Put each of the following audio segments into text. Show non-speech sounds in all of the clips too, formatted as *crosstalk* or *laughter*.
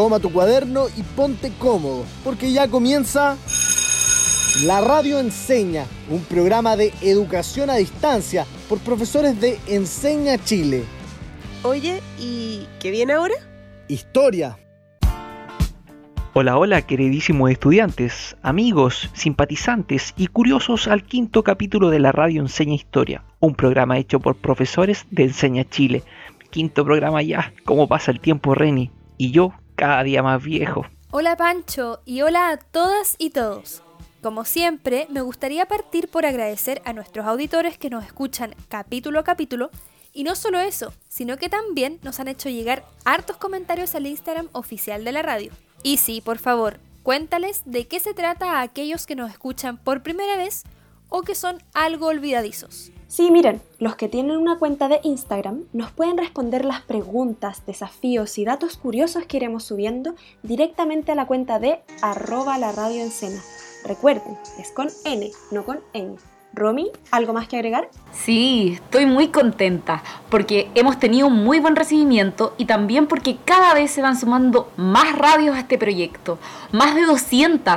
toma tu cuaderno y ponte cómodo, porque ya comienza La Radio Enseña, un programa de educación a distancia por profesores de Enseña Chile. Oye, ¿y qué viene ahora? Historia. Hola, hola, queridísimos estudiantes, amigos, simpatizantes y curiosos al quinto capítulo de la Radio Enseña Historia, un programa hecho por profesores de Enseña Chile. Quinto programa ya, cómo pasa el tiempo, Reni, y yo cada día más viejo. Hola Pancho y hola a todas y todos. Como siempre, me gustaría partir por agradecer a nuestros auditores que nos escuchan capítulo a capítulo y no solo eso, sino que también nos han hecho llegar hartos comentarios al Instagram oficial de la radio. Y sí, por favor, cuéntales de qué se trata a aquellos que nos escuchan por primera vez o que son algo olvidadizos. Sí, miren, los que tienen una cuenta de Instagram nos pueden responder las preguntas, desafíos y datos curiosos que iremos subiendo directamente a la cuenta de arroba la radio Recuerden, es con N, no con N. Romy, ¿algo más que agregar? Sí, estoy muy contenta porque hemos tenido un muy buen recibimiento y también porque cada vez se van sumando más radios a este proyecto. Más de 200.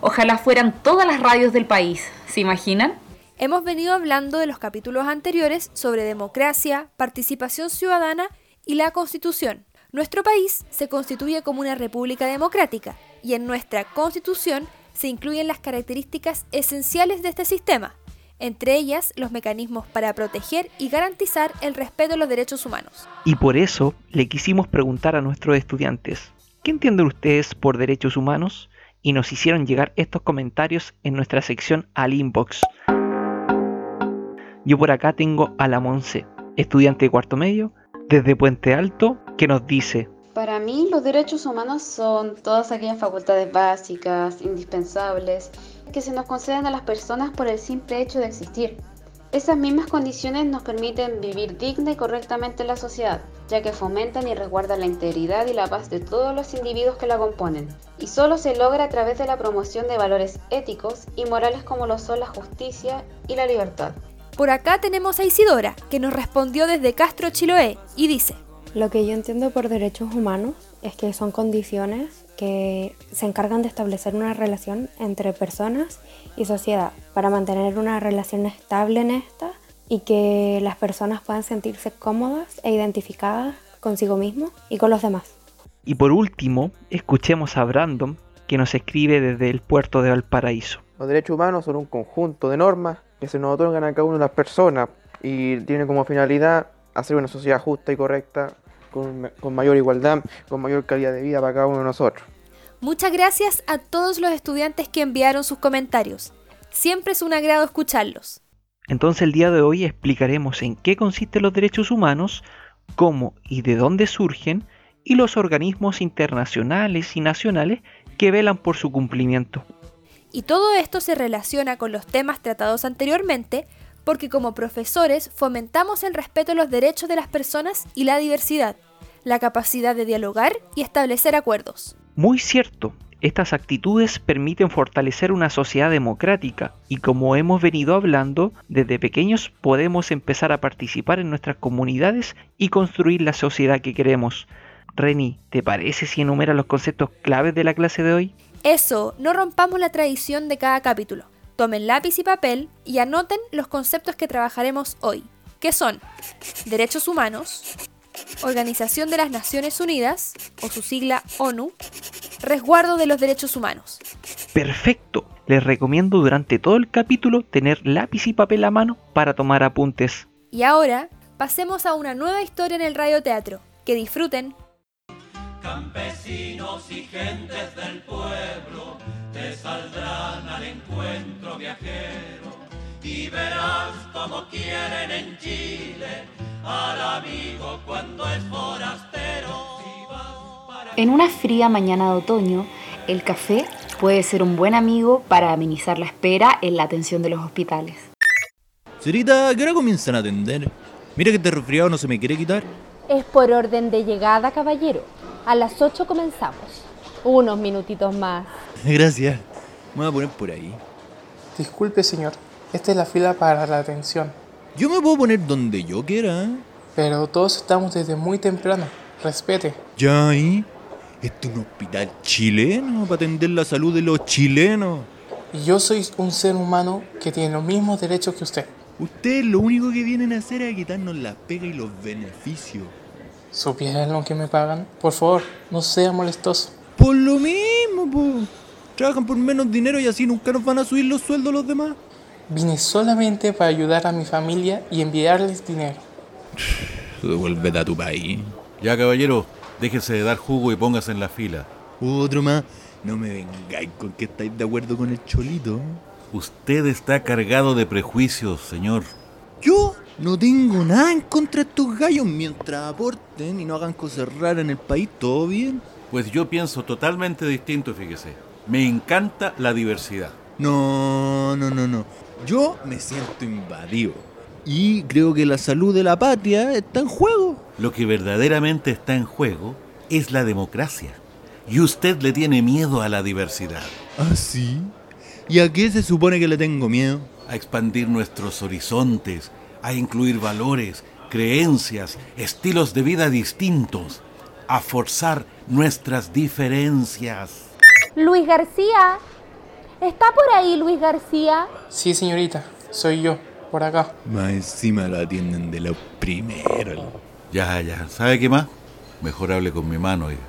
Ojalá fueran todas las radios del país. ¿Se imaginan? Hemos venido hablando de los capítulos anteriores sobre democracia, participación ciudadana y la Constitución. Nuestro país se constituye como una república democrática y en nuestra Constitución se incluyen las características esenciales de este sistema, entre ellas los mecanismos para proteger y garantizar el respeto a los derechos humanos. Y por eso le quisimos preguntar a nuestros estudiantes, ¿qué entienden ustedes por derechos humanos? Y nos hicieron llegar estos comentarios en nuestra sección al inbox. Yo por acá tengo a la Monse, estudiante de cuarto medio, desde Puente Alto, que nos dice, para mí los derechos humanos son todas aquellas facultades básicas, indispensables, que se nos conceden a las personas por el simple hecho de existir. Esas mismas condiciones nos permiten vivir digna y correctamente en la sociedad, ya que fomentan y resguardan la integridad y la paz de todos los individuos que la componen. Y solo se logra a través de la promoción de valores éticos y morales como lo son la justicia y la libertad. Por acá tenemos a Isidora, que nos respondió desde Castro Chiloé, y dice, lo que yo entiendo por derechos humanos es que son condiciones que se encargan de establecer una relación entre personas y sociedad para mantener una relación estable en esta y que las personas puedan sentirse cómodas e identificadas consigo mismo y con los demás. Y por último, escuchemos a Brandon que nos escribe desde el puerto de Valparaíso. Los derechos humanos son un conjunto de normas que se nos otorgan a cada una de las personas y tienen como finalidad hacer una sociedad justa y correcta con, mayor igualdad, con mayor calidad de vida para cada uno de nosotros. Muchas gracias a todos los estudiantes que enviaron sus comentarios. Siempre es un agrado escucharlos. Entonces el día de hoy explicaremos en qué consisten los derechos humanos, cómo y de dónde surgen y los organismos internacionales y nacionales que velan por su cumplimiento. Y todo esto se relaciona con los temas tratados anteriormente, porque como profesores fomentamos el respeto a los derechos de las personas y la diversidad, la capacidad de dialogar y establecer acuerdos. Muy cierto, estas actitudes permiten fortalecer una sociedad democrática y como hemos venido hablando, desde pequeños podemos empezar a participar en nuestras comunidades y construir la sociedad que queremos. Reni, ¿te parece si enumera los conceptos claves de la clase de hoy? Eso, no rompamos la tradición de cada capítulo. Tomen lápiz y papel y anoten los conceptos que trabajaremos hoy, que son derechos humanos, Organización de las Naciones Unidas, o su sigla ONU, resguardo de los derechos humanos. Perfecto. Les recomiendo durante todo el capítulo tener lápiz y papel a mano para tomar apuntes. Y ahora, pasemos a una nueva historia en el radioteatro. Que disfruten. Campesinos y gentes del pueblo te saldrán al encuentro viajero y verás como quieren en Chile al amigo cuando es forastero. En una fría mañana de otoño, el café puede ser un buen amigo para amenizar la espera en la atención de los hospitales. Señorita, ¿qué hora comienzan a atender? Mira que este resfriado no se me quiere quitar. Es por orden de llegada, caballero. A las 8 comenzamos. Unos minutitos más. *laughs* Gracias. Me voy a poner por ahí. Disculpe, señor. Esta es la fila para la atención. Yo me puedo poner donde yo quiera. Pero todos estamos desde muy temprano. Respete. Ya, ¿y? Este es un hospital chileno para atender la salud de los chilenos. Y yo soy un ser humano que tiene los mismos derechos que usted. Ustedes lo único que vienen a hacer es a quitarnos la pega y los beneficios. ¿Supieran lo que me pagan? Por favor, no sea molestoso. Por lo mismo, po. Trabajan por menos dinero y así nunca nos van a subir los sueldos los demás. Vine solamente para ayudar a mi familia y enviarles dinero. Vuelve a tu país. Ya, caballero, déjese de dar jugo y póngase en la fila. Otro más. No me vengáis con que estáis de acuerdo con el cholito. Usted está cargado de prejuicios, señor. Yo no tengo nada en contra de estos gallos mientras aporten y no hagan cosas raras en el país, todo bien. Pues yo pienso totalmente distinto, fíjese. Me encanta la diversidad. No, no, no, no. Yo me siento invadido. Y creo que la salud de la patria está en juego. Lo que verdaderamente está en juego es la democracia. Y usted le tiene miedo a la diversidad. ¿Ah, sí? ¿Y a qué se supone que le tengo miedo? A expandir nuestros horizontes, a incluir valores, creencias, estilos de vida distintos, a forzar nuestras diferencias. Luis García. ¿Está por ahí Luis García? Sí, señorita, soy yo, por acá. Más encima lo atienden de la primera. Ya, ya. ¿Sabe qué más? Mejor hable con mi mano. oiga.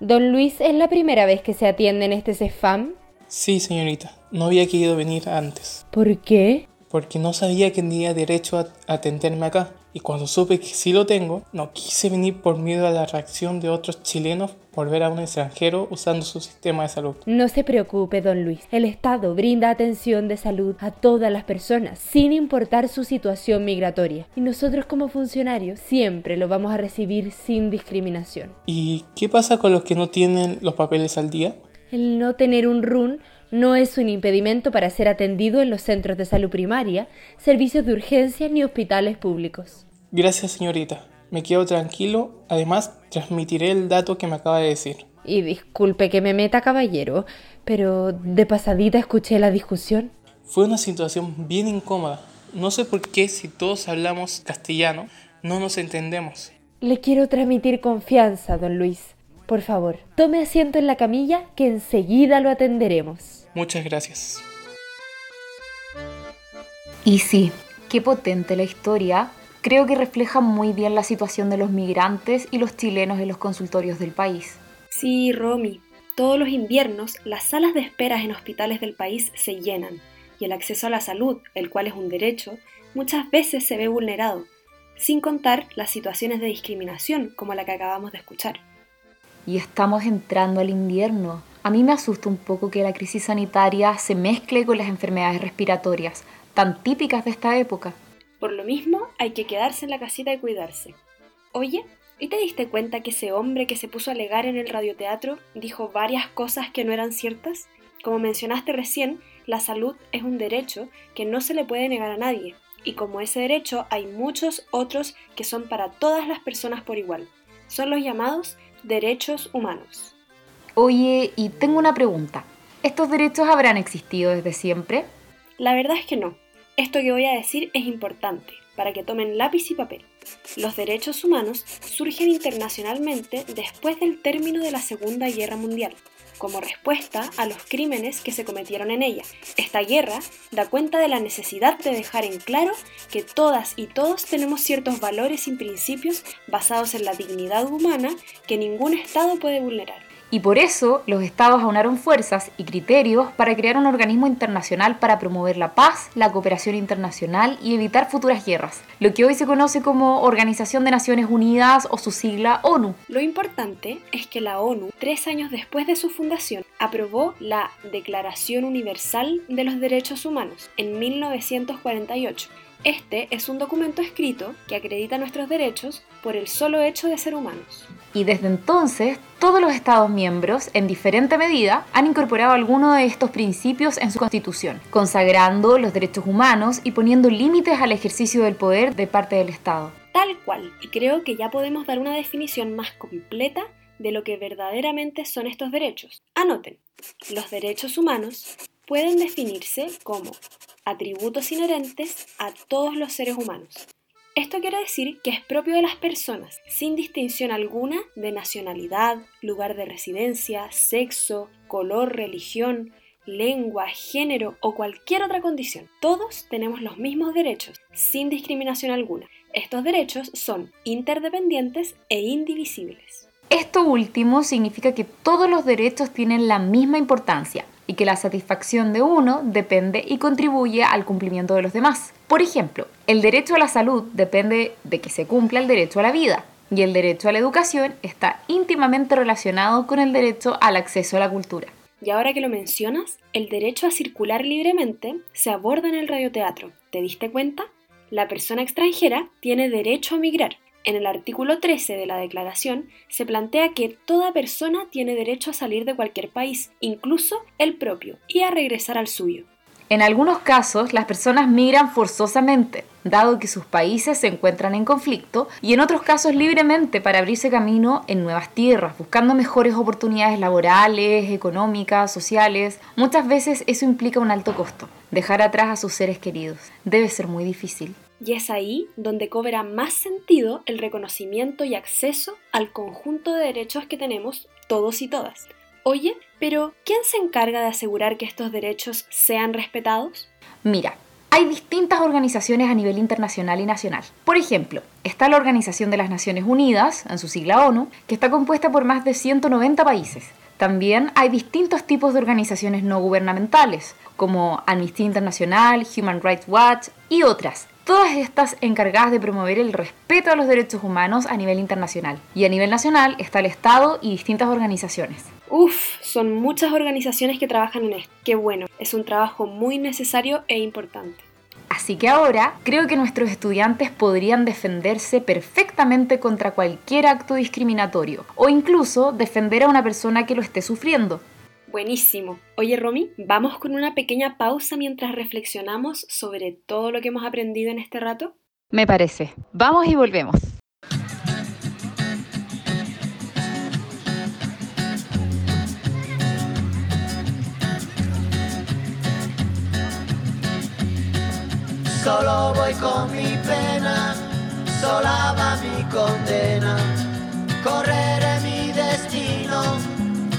Don Luis, ¿es la primera vez que se atiende en este CEFAM? Sí, señorita, no había querido venir antes. ¿Por qué? Porque no sabía que tenía derecho a atenderme acá. Y cuando supe que sí lo tengo, no quise venir por miedo a la reacción de otros chilenos por ver a un extranjero usando su sistema de salud. No se preocupe, don Luis. El Estado brinda atención de salud a todas las personas, sin importar su situación migratoria. Y nosotros como funcionarios siempre lo vamos a recibir sin discriminación. ¿Y qué pasa con los que no tienen los papeles al día? El no tener un RUN no es un impedimento para ser atendido en los centros de salud primaria, servicios de urgencia ni hospitales públicos. Gracias, señorita. Me quedo tranquilo. Además, transmitiré el dato que me acaba de decir. Y disculpe que me meta, caballero, pero de pasadita escuché la discusión. Fue una situación bien incómoda. No sé por qué si todos hablamos castellano, no nos entendemos. Le quiero transmitir confianza, don Luis. Por favor, tome asiento en la camilla que enseguida lo atenderemos. Muchas gracias. Y sí, qué potente la historia. Creo que refleja muy bien la situación de los migrantes y los chilenos en los consultorios del país. Sí, Romy. Todos los inviernos, las salas de esperas en hospitales del país se llenan y el acceso a la salud, el cual es un derecho, muchas veces se ve vulnerado, sin contar las situaciones de discriminación como la que acabamos de escuchar. Y estamos entrando al invierno. A mí me asusta un poco que la crisis sanitaria se mezcle con las enfermedades respiratorias, tan típicas de esta época. Por lo mismo, hay que quedarse en la casita y cuidarse. Oye, ¿y te diste cuenta que ese hombre que se puso a alegar en el radioteatro dijo varias cosas que no eran ciertas? Como mencionaste recién, la salud es un derecho que no se le puede negar a nadie, y como ese derecho hay muchos otros que son para todas las personas por igual. Son los llamados derechos humanos. Oye, y tengo una pregunta. ¿Estos derechos habrán existido desde siempre? La verdad es que no. Esto que voy a decir es importante, para que tomen lápiz y papel. Los derechos humanos surgen internacionalmente después del término de la Segunda Guerra Mundial, como respuesta a los crímenes que se cometieron en ella. Esta guerra da cuenta de la necesidad de dejar en claro que todas y todos tenemos ciertos valores y principios basados en la dignidad humana que ningún Estado puede vulnerar. Y por eso los estados aunaron fuerzas y criterios para crear un organismo internacional para promover la paz, la cooperación internacional y evitar futuras guerras, lo que hoy se conoce como Organización de Naciones Unidas o su sigla ONU. Lo importante es que la ONU, tres años después de su fundación, aprobó la Declaración Universal de los Derechos Humanos en 1948. Este es un documento escrito que acredita nuestros derechos por el solo hecho de ser humanos. Y desde entonces, todos los Estados miembros, en diferente medida, han incorporado alguno de estos principios en su constitución, consagrando los derechos humanos y poniendo límites al ejercicio del poder de parte del Estado. Tal cual, y creo que ya podemos dar una definición más completa de lo que verdaderamente son estos derechos. Anoten, los derechos humanos pueden definirse como atributos inherentes a todos los seres humanos, Esto quiere decir que es propio de las personas, sin distinción alguna de nacionalidad, lugar de residencia, sexo, color, religión, lengua, género o cualquier otra condición. Todos tenemos los mismos derechos, sin discriminación alguna. Estos derechos son interdependientes e indivisibles. Esto último significa que todos los derechos tienen la misma importancia y que la satisfacción de uno depende y contribuye al cumplimiento de los demás. Por ejemplo, el derecho a la salud depende de que se cumpla el derecho a la vida y el derecho a la educación está íntimamente relacionado con el derecho al acceso a la cultura. Y ahora que lo mencionas, el derecho a circular libremente se aborda en el radioteatro. ¿Te diste cuenta? La persona extranjera tiene derecho a migrar. En el artículo 13 de la Declaración se plantea que toda persona tiene derecho a salir de cualquier país, incluso el propio, y a regresar al suyo. En algunos casos, las personas migran forzosamente, dado que sus países se encuentran en conflicto, y en otros casos libremente para abrirse camino en nuevas tierras, buscando mejores oportunidades laborales, económicas, sociales. Muchas veces eso implica un alto costo, dejar atrás a sus seres queridos. Debe ser muy difícil. Y es ahí donde cobra más sentido el reconocimiento y acceso al conjunto de derechos que tenemos todos y todas. Oye, pero ¿quién se encarga de asegurar que estos derechos sean respetados? Mira, hay distintas organizaciones a nivel internacional y nacional. Por ejemplo, está la Organización de las Naciones Unidas, en su sigla ONU, que está compuesta por más de 190 países. También hay distintos tipos de organizaciones no gubernamentales, como Amnistía Internacional, Human Rights Watch y otras, todas estas encargadas de promover el respeto a los derechos humanos a nivel internacional. Y a nivel nacional está el Estado y distintas organizaciones. Uf, son muchas organizaciones que trabajan en esto. Qué bueno, es un trabajo muy necesario e importante. Así que ahora creo que nuestros estudiantes podrían defenderse perfectamente contra cualquier acto discriminatorio o incluso defender a una persona que lo esté sufriendo. Buenísimo. Oye, Romy, vamos con una pequeña pausa mientras reflexionamos sobre todo lo que hemos aprendido en este rato. Me parece. Vamos y volvemos. Solo voy con mi pena, sola va mi condena. Correré mi destino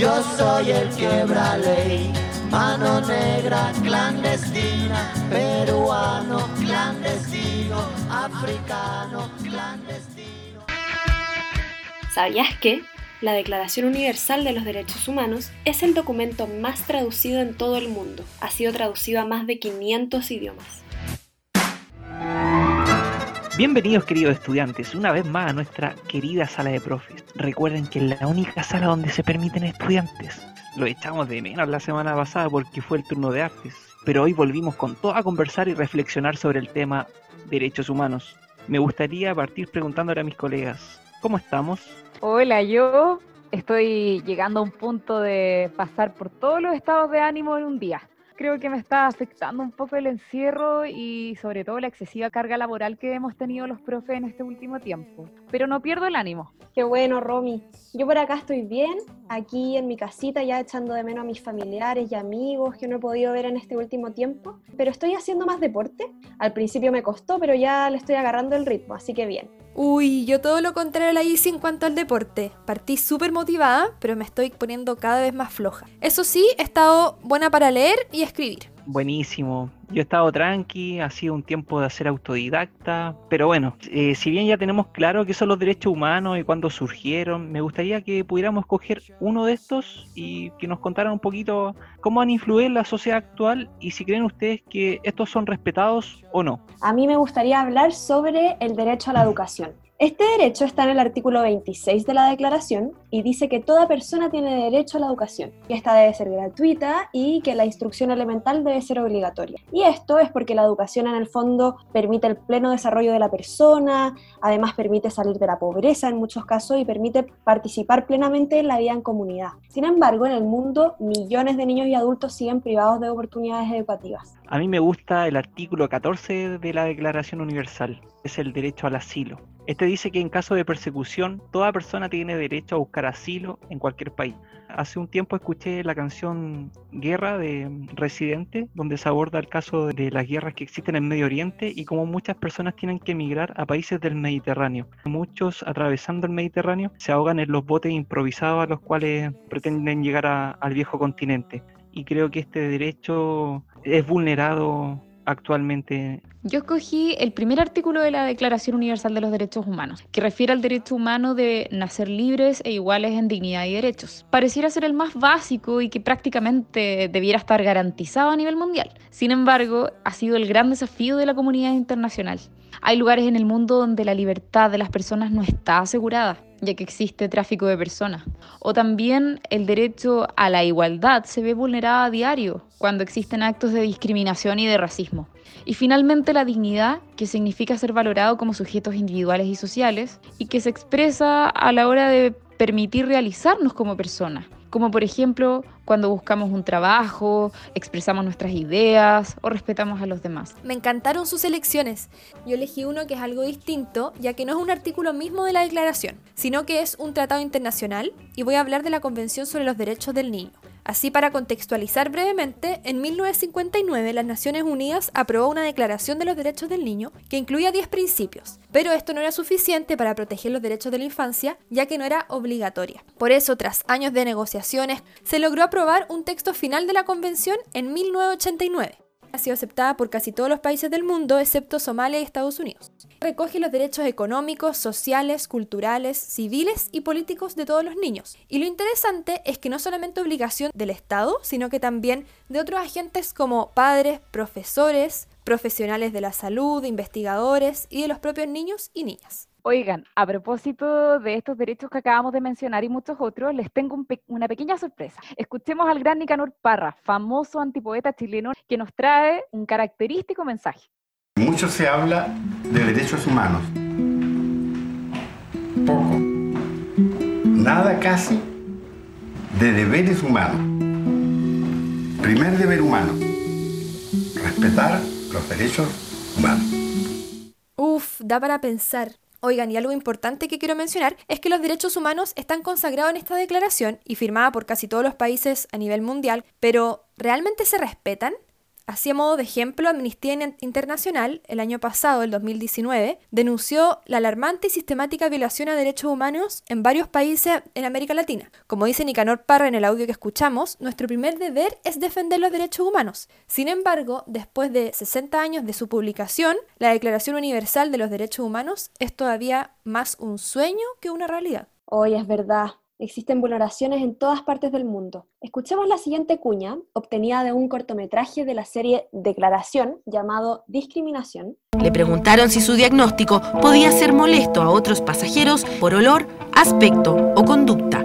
yo soy el quiebra ley, mano negra clandestina, peruano clandestino, africano clandestino. ¿Sabías que? La Declaración Universal de los Derechos Humanos es el documento más traducido en todo el mundo. Ha sido traducido a más de 500 idiomas. Bienvenidos queridos estudiantes, una vez más a nuestra querida sala de profes. Recuerden que es la única sala donde se permiten estudiantes. Lo echamos de menos la semana pasada porque fue el turno de artes, pero hoy volvimos con todo a conversar y reflexionar sobre el tema derechos humanos. Me gustaría partir preguntándole a mis colegas, ¿cómo estamos? Hola, yo estoy llegando a un punto de pasar por todos los estados de ánimo en un día creo que me está afectando un poco el encierro y sobre todo la excesiva carga laboral que hemos tenido los profes en este último tiempo. Pero no pierdo el ánimo. Qué bueno, Romy. Yo por acá estoy bien, aquí en mi casita ya echando de menos a mis familiares y amigos que no he podido ver en este último tiempo, pero estoy haciendo más deporte. Al principio me costó, pero ya le estoy agarrando el ritmo, así que bien. Uy, yo todo lo contrario la Isi en cuanto al deporte. Partí súper motivada, pero me estoy poniendo cada vez más floja. Eso sí, he estado buena para leer y escribir. Buenísimo. Yo he estado tranqui, ha sido un tiempo de hacer autodidacta, pero bueno, eh, si bien ya tenemos claro qué son los derechos humanos y cuándo surgieron, me gustaría que pudiéramos coger uno de estos y que nos contaran un poquito cómo han influido en la sociedad actual y si creen ustedes que estos son respetados o no. A mí me gustaría hablar sobre el derecho a la educación. Este derecho está en el artículo 26 de la Declaración y dice que toda persona tiene derecho a la educación, que esta debe ser gratuita y que la instrucción elemental debe ser obligatoria. Y esto es porque la educación en el fondo permite el pleno desarrollo de la persona, además permite salir de la pobreza en muchos casos y permite participar plenamente en la vida en comunidad. Sin embargo, en el mundo millones de niños y adultos siguen privados de oportunidades educativas. A mí me gusta el artículo 14 de la Declaración Universal, es el derecho al asilo. Este dice que en caso de persecución, toda persona tiene derecho a buscar asilo en cualquier país. Hace un tiempo escuché la canción Guerra de Residente, donde se aborda el caso de las guerras que existen en Medio Oriente y cómo muchas personas tienen que emigrar a países del Mediterráneo. Muchos atravesando el Mediterráneo se ahogan en los botes improvisados a los cuales pretenden llegar al viejo continente. Y creo que este derecho es vulnerado actualmente? Yo escogí el primer artículo de la Declaración Universal de los Derechos Humanos, que refiere al derecho humano de nacer libres e iguales en dignidad y derechos. Pareciera ser el más básico y que prácticamente debiera estar garantizado a nivel mundial. Sin embargo, ha sido el gran desafío de la comunidad internacional. Hay lugares en el mundo donde la libertad de las personas no está asegurada, ya que existe tráfico de personas. O también el derecho a la igualdad se ve vulnerado a diario cuando existen actos de discriminación y de racismo. Y finalmente la dignidad, que significa ser valorado como sujetos individuales y sociales, y que se expresa a la hora de permitir realizarnos como personas como por ejemplo cuando buscamos un trabajo, expresamos nuestras ideas o respetamos a los demás. Me encantaron sus elecciones. Yo elegí uno que es algo distinto, ya que no es un artículo mismo de la declaración, sino que es un tratado internacional y voy a hablar de la Convención sobre los Derechos del Niño. Así, para contextualizar brevemente, en 1959 las Naciones Unidas aprobó una Declaración de los Derechos del Niño que incluía 10 principios, pero esto no era suficiente para proteger los derechos de la infancia, ya que no era obligatoria. Por eso, tras años de negociaciones, se logró aprobar un texto final de la Convención en 1989 ha sido aceptada por casi todos los países del mundo, excepto Somalia y Estados Unidos. Recoge los derechos económicos, sociales, culturales, civiles y políticos de todos los niños. Y lo interesante es que no solamente obligación del Estado, sino que también de otros agentes como padres, profesores, profesionales de la salud, investigadores y de los propios niños y niñas. Oigan, a propósito de estos derechos que acabamos de mencionar y muchos otros, les tengo una pequeña sorpresa. Escuchemos al gran Nicanor Parra, famoso antipoeta chileno, que nos trae un característico mensaje. Mucho se habla de derechos humanos. Poco. Nada casi de deberes humanos. Primer deber humano. Respetar los derechos humanos. Uf, da para pensar. Oigan, y algo importante que quiero mencionar es que los derechos humanos están consagrados en esta declaración y firmada por casi todos los países a nivel mundial, pero ¿realmente se respetan? Así a modo de ejemplo, Amnistía Internacional, el año pasado, el 2019, denunció la alarmante y sistemática violación a derechos humanos en varios países en América Latina. Como dice Nicanor Parra en el audio que escuchamos, nuestro primer deber es defender los derechos humanos. Sin embargo, después de 60 años de su publicación, la Declaración Universal de los Derechos Humanos es todavía más un sueño que una realidad. Hoy es verdad. Existen vulneraciones en todas partes del mundo. Escuchemos la siguiente cuña, obtenida de un cortometraje de la serie Declaración llamado Discriminación. Le preguntaron si su diagnóstico podía ser molesto a otros pasajeros por olor, aspecto o conducta.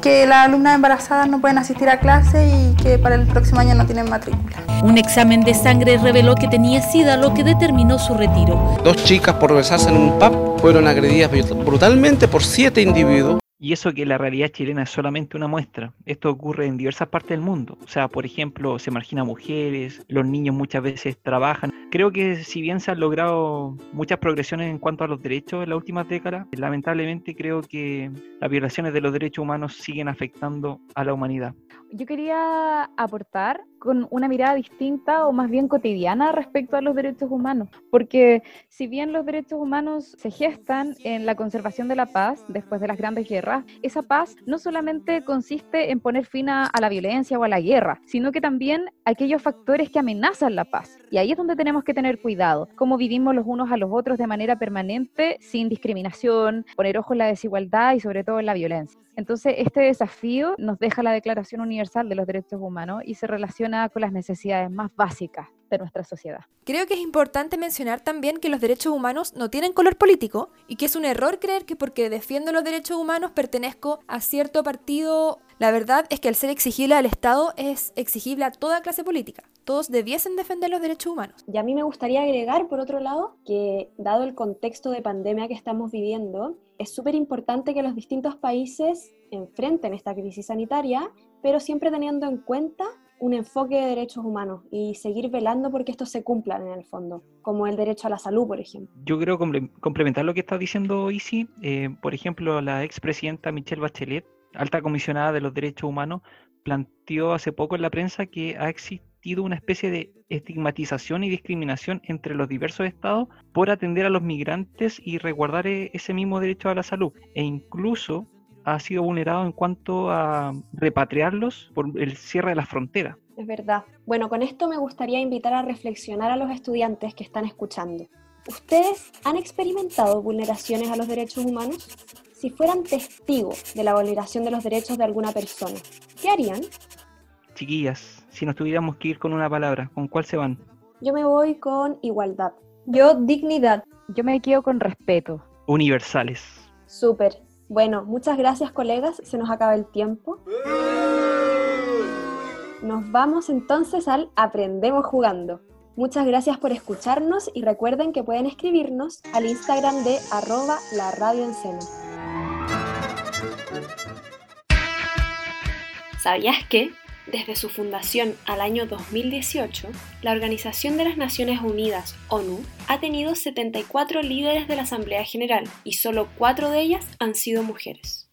Que las alumnas embarazadas no pueden asistir a clase y que para el próximo año no tienen matrícula. Un examen de sangre reveló que tenía SIDA, lo que determinó su retiro. Dos chicas por besarse en un pub fueron agredidas brutalmente por siete individuos y eso que la realidad chilena es solamente una muestra. Esto ocurre en diversas partes del mundo. O sea, por ejemplo, se margina a mujeres, los niños muchas veces trabajan. Creo que si bien se han logrado muchas progresiones en cuanto a los derechos en las últimas décadas, lamentablemente creo que las violaciones de los derechos humanos siguen afectando a la humanidad. Yo quería aportar con una mirada distinta o más bien cotidiana respecto a los derechos humanos, porque si bien los derechos humanos se gestan en la conservación de la paz después de las grandes guerras, guerra, esa paz no solamente consiste en poner fin a, a la violencia o a la guerra, sino que también aquellos factores que amenazan la paz. Y ahí es donde tenemos que tener cuidado, cómo vivimos los unos a los otros de manera permanente, sin discriminación, poner ojo en la desigualdad y sobre todo en la violencia. Entonces, este desafío nos deja la Declaración Universal de los Derechos Humanos y se relaciona con las necesidades más básicas de nuestra sociedad. Creo que es importante mencionar también que los derechos humanos no tienen color político y que es un error creer que porque defiendo los derechos humanos pertenezco a cierto partido. La verdad es que al ser exigible al Estado es exigible a toda clase política. Todos debiesen defender los derechos humanos. Y a mí me gustaría agregar, por otro lado, que dado el contexto de pandemia que estamos viviendo, es súper importante que los distintos países enfrenten esta crisis sanitaria, pero siempre teniendo en cuenta un enfoque de derechos humanos y seguir velando porque estos se cumplan en el fondo, como el derecho a la salud, por ejemplo. Yo creo comple- complementar lo que está diciendo Isi. Eh, por ejemplo, la expresidenta Michelle Bachelet, alta comisionada de los derechos humanos, planteó hace poco en la prensa que ha existido una especie de estigmatización y discriminación entre los diversos estados por atender a los migrantes y resguardar e- ese mismo derecho a la salud. E incluso ha sido vulnerado en cuanto a repatriarlos por el cierre de las fronteras. Es verdad. Bueno, con esto me gustaría invitar a reflexionar a los estudiantes que están escuchando. ¿Ustedes han experimentado vulneraciones a los derechos humanos? Si fueran testigos de la vulneración de los derechos de alguna persona, ¿qué harían? Chiquillas, si nos tuviéramos que ir con una palabra, ¿con cuál se van? Yo me voy con igualdad. Yo, dignidad. Yo me quedo con respeto. Universales. Súper. Bueno, muchas gracias colegas, se nos acaba el tiempo. Nos vamos entonces al Aprendemos jugando. Muchas gracias por escucharnos y recuerden que pueden escribirnos al Instagram de arroba la radio en seno. ¿Sabías que? Desde su fundación al año 2018, la Organización de las Naciones Unidas, ONU, ha tenido 74 líderes de la Asamblea General y solo 4 de ellas han sido mujeres.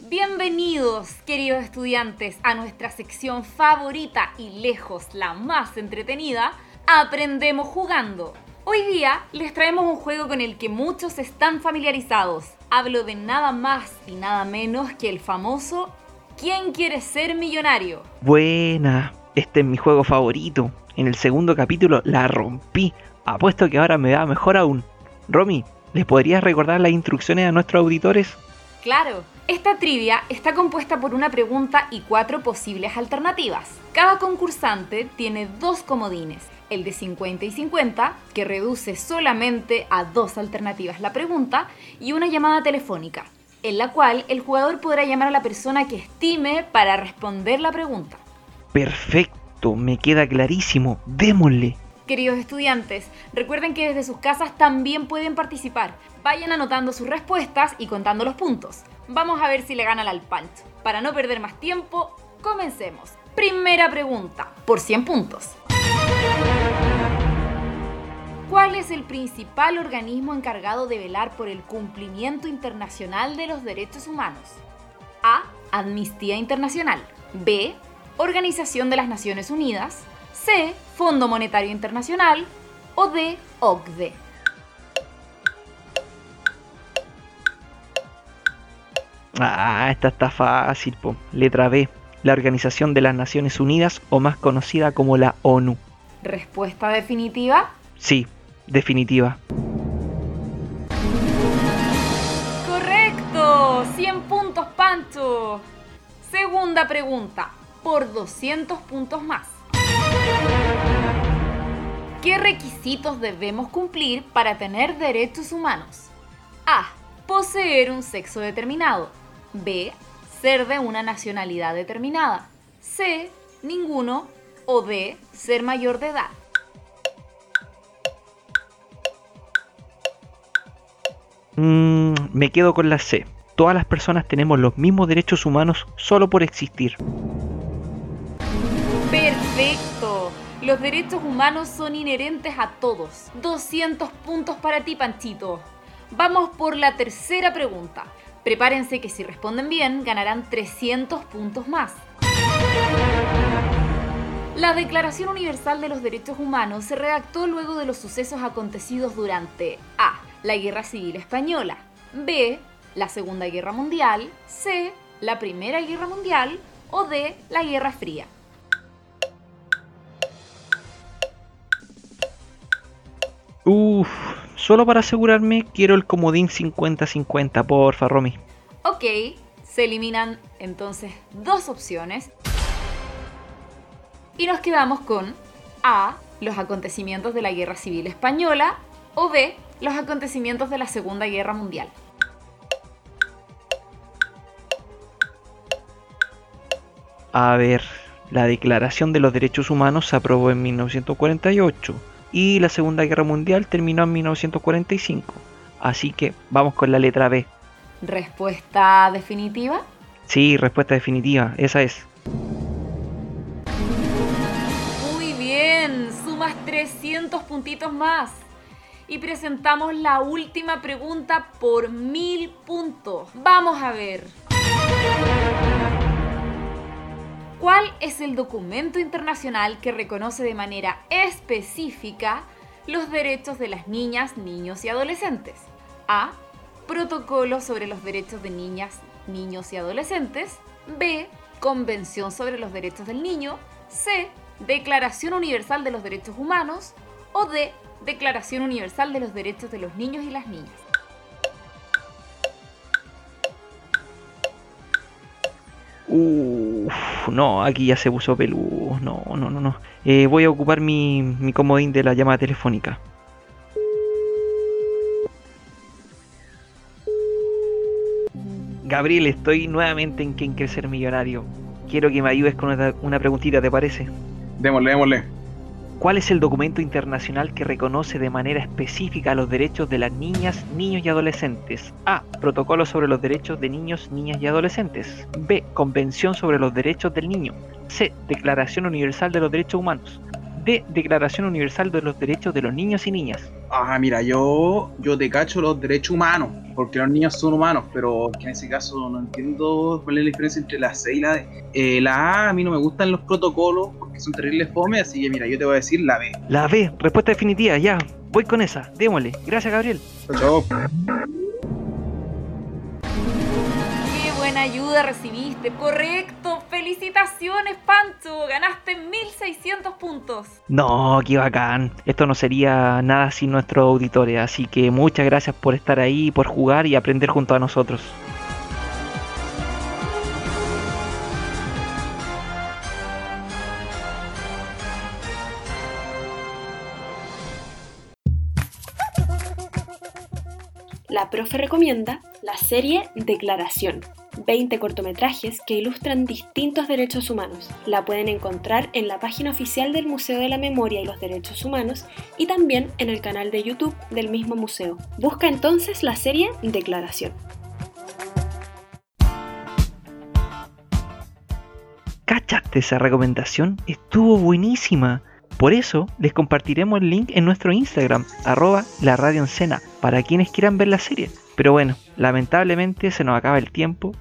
Bienvenidos, queridos estudiantes, a nuestra sección favorita y lejos la más entretenida, Aprendemos jugando. Hoy día les traemos un juego con el que muchos están familiarizados. Hablo de nada más y nada menos que el famoso ¿Quién quiere ser millonario? Buena, este es mi juego favorito. En el segundo capítulo la rompí. Apuesto que ahora me va mejor aún. Romy, ¿les podrías recordar las instrucciones a nuestros auditores? Claro, esta trivia está compuesta por una pregunta y cuatro posibles alternativas. Cada concursante tiene dos comodines, el de 50 y 50, que reduce solamente a dos alternativas la pregunta, y una llamada telefónica, en la cual el jugador podrá llamar a la persona que estime para responder la pregunta. Perfecto, me queda clarísimo. Démosle. Queridos estudiantes, recuerden que desde sus casas también pueden participar. Vayan anotando sus respuestas y contando los puntos. Vamos a ver si le ganan al Pancho. Para no perder más tiempo, comencemos. Primera pregunta, por 100 puntos. ¿Cuál es el principal organismo encargado de velar por el cumplimiento internacional de los derechos humanos? A. Amnistía Internacional. B. Organización de las Naciones Unidas. C. Fondo Monetario Internacional. O D. OCDE. Ah, esta está fácil, po. Letra B. La Organización de las Naciones Unidas o más conocida como la ONU. Respuesta definitiva. Sí, definitiva. Correcto. 100 puntos, Pancho. Segunda pregunta. Por 200 puntos más. ¿Qué requisitos debemos cumplir para tener derechos humanos? A. Poseer un sexo determinado. B. Ser de una nacionalidad determinada. C. Ninguno. O D. Ser mayor de edad. Mm, me quedo con la C. Todas las personas tenemos los mismos derechos humanos solo por existir. Perfecto. Los derechos humanos son inherentes a todos. 200 puntos para ti, Panchito. Vamos por la tercera pregunta. Prepárense que si responden bien ganarán 300 puntos más. La Declaración Universal de los Derechos Humanos se redactó luego de los sucesos acontecidos durante A. La Guerra Civil Española, B. La Segunda Guerra Mundial, C. La Primera Guerra Mundial o D. La Guerra Fría. Uf, solo para asegurarme quiero el comodín 50-50, porfa, Romy. Ok, se eliminan entonces dos opciones. Y nos quedamos con A, los acontecimientos de la Guerra Civil Española o B, los acontecimientos de la Segunda Guerra Mundial. A ver, la Declaración de los Derechos Humanos se aprobó en 1948 y la Segunda Guerra Mundial terminó en 1945. Así que vamos con la letra B. ¿Respuesta definitiva? Sí, respuesta definitiva, esa es. Muy bien, sumas 300 puntitos más. Y presentamos la última pregunta por mil puntos. Vamos a ver. ¿Cuál es el documento internacional que reconoce de manera específica los derechos de las niñas, niños y adolescentes? A. Protocolo sobre los derechos de niñas, niños y adolescentes. B. Convención sobre los derechos del niño. C. Declaración Universal de los Derechos Humanos. O D. Declaración Universal de los Derechos de los Niños y las Niñas. No, aquí ya se puso peludo. No, no, no, no. Eh, voy a ocupar mi, mi comodín de la llamada telefónica. Gabriel, estoy nuevamente en Quien ser millonario. Quiero que me ayudes con una, una preguntita, ¿te parece? Démosle, démosle. ¿Cuál es el documento internacional que reconoce de manera específica los derechos de las niñas, niños y adolescentes? A. Protocolo sobre los derechos de niños, niñas y adolescentes. B. Convención sobre los derechos del niño. C. Declaración Universal de los Derechos Humanos. D. Declaración Universal de los Derechos de los Niños y Niñas. Ah, mira, yo, yo te cacho los derechos humanos, porque los niños son humanos, pero en ese caso no entiendo cuál es la diferencia entre la C y la D. Eh, la A, a mí no me gustan los protocolos, porque son terribles fome, así que mira, yo te voy a decir la B. La B, respuesta definitiva, ya. Voy con esa, démosle. Gracias, Gabriel. Chao. ¡Qué buena ayuda recibiste! ¡Correcto! ¡Felicitaciones, Pancho! ¡Ganaste 1600 puntos! No, qué bacán. Esto no sería nada sin nuestros auditores, así que muchas gracias por estar ahí, por jugar y aprender junto a nosotros. La profe recomienda la serie Declaración, 20 cortometrajes que ilustran distintos derechos humanos. La pueden encontrar en la página oficial del Museo de la Memoria y los Derechos Humanos y también en el canal de YouTube del mismo museo. Busca entonces la serie Declaración. ¿Cachaste esa recomendación? Estuvo buenísima. Por eso les compartiremos el link en nuestro Instagram, arroba la radio en Sena, para quienes quieran ver la serie. Pero bueno, lamentablemente se nos acaba el tiempo.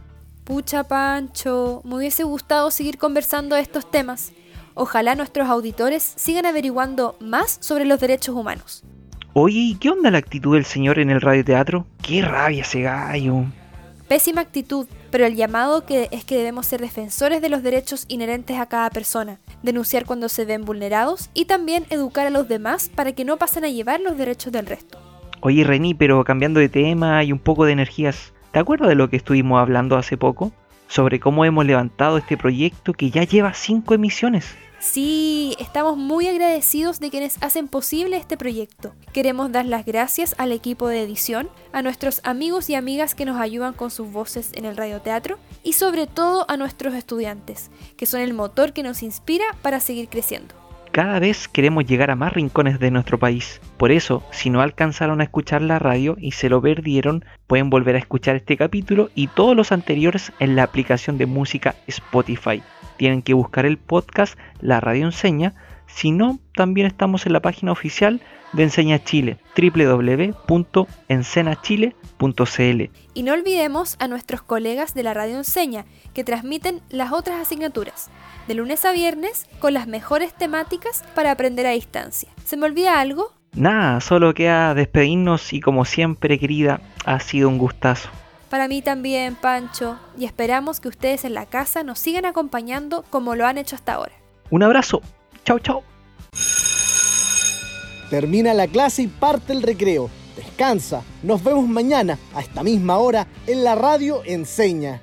Pucha Pancho, me hubiese gustado seguir conversando de estos temas. Ojalá nuestros auditores sigan averiguando más sobre los derechos humanos. Oye, ¿y qué onda la actitud del señor en el radioteatro? ¡Qué rabia ese gallo! Pésima actitud, pero el llamado que es que debemos ser defensores de los derechos inherentes a cada persona, denunciar cuando se ven vulnerados y también educar a los demás para que no pasen a llevar los derechos del resto. Oye, Reni, pero cambiando de tema y un poco de energías, ¿te acuerdas de lo que estuvimos hablando hace poco? Sobre cómo hemos levantado este proyecto que ya lleva 5 emisiones. Sí, estamos muy agradecidos de quienes hacen posible este proyecto. Queremos dar las gracias al equipo de edición, a nuestros amigos y amigas que nos ayudan con sus voces en el radioteatro y sobre todo a nuestros estudiantes, que son el motor que nos inspira para seguir creciendo. Cada vez queremos llegar a más rincones de nuestro país. Por eso, si no alcanzaron a escuchar la radio y se lo perdieron, pueden volver a escuchar este capítulo y todos los anteriores en la aplicación de música Spotify. Tienen que buscar el podcast La Radio Enseña, Si no, también estamos en la página oficial de Enseña Chile, www.ensenachile.cl. Y no olvidemos a nuestros colegas de la Radio Enseña, que transmiten las otras asignaturas, de lunes a viernes, con las mejores temáticas para aprender a distancia. ¿Se me olvida algo? Nada, solo queda despedirnos y como siempre, querida, ha sido un gustazo. Para mí también, Pancho, y esperamos que ustedes en la casa nos sigan acompañando como lo han hecho hasta ahora. Un abrazo. Chao, chao. Termina la clase y parte el recreo. Descansa. Nos vemos mañana a esta misma hora en la radio Enseña.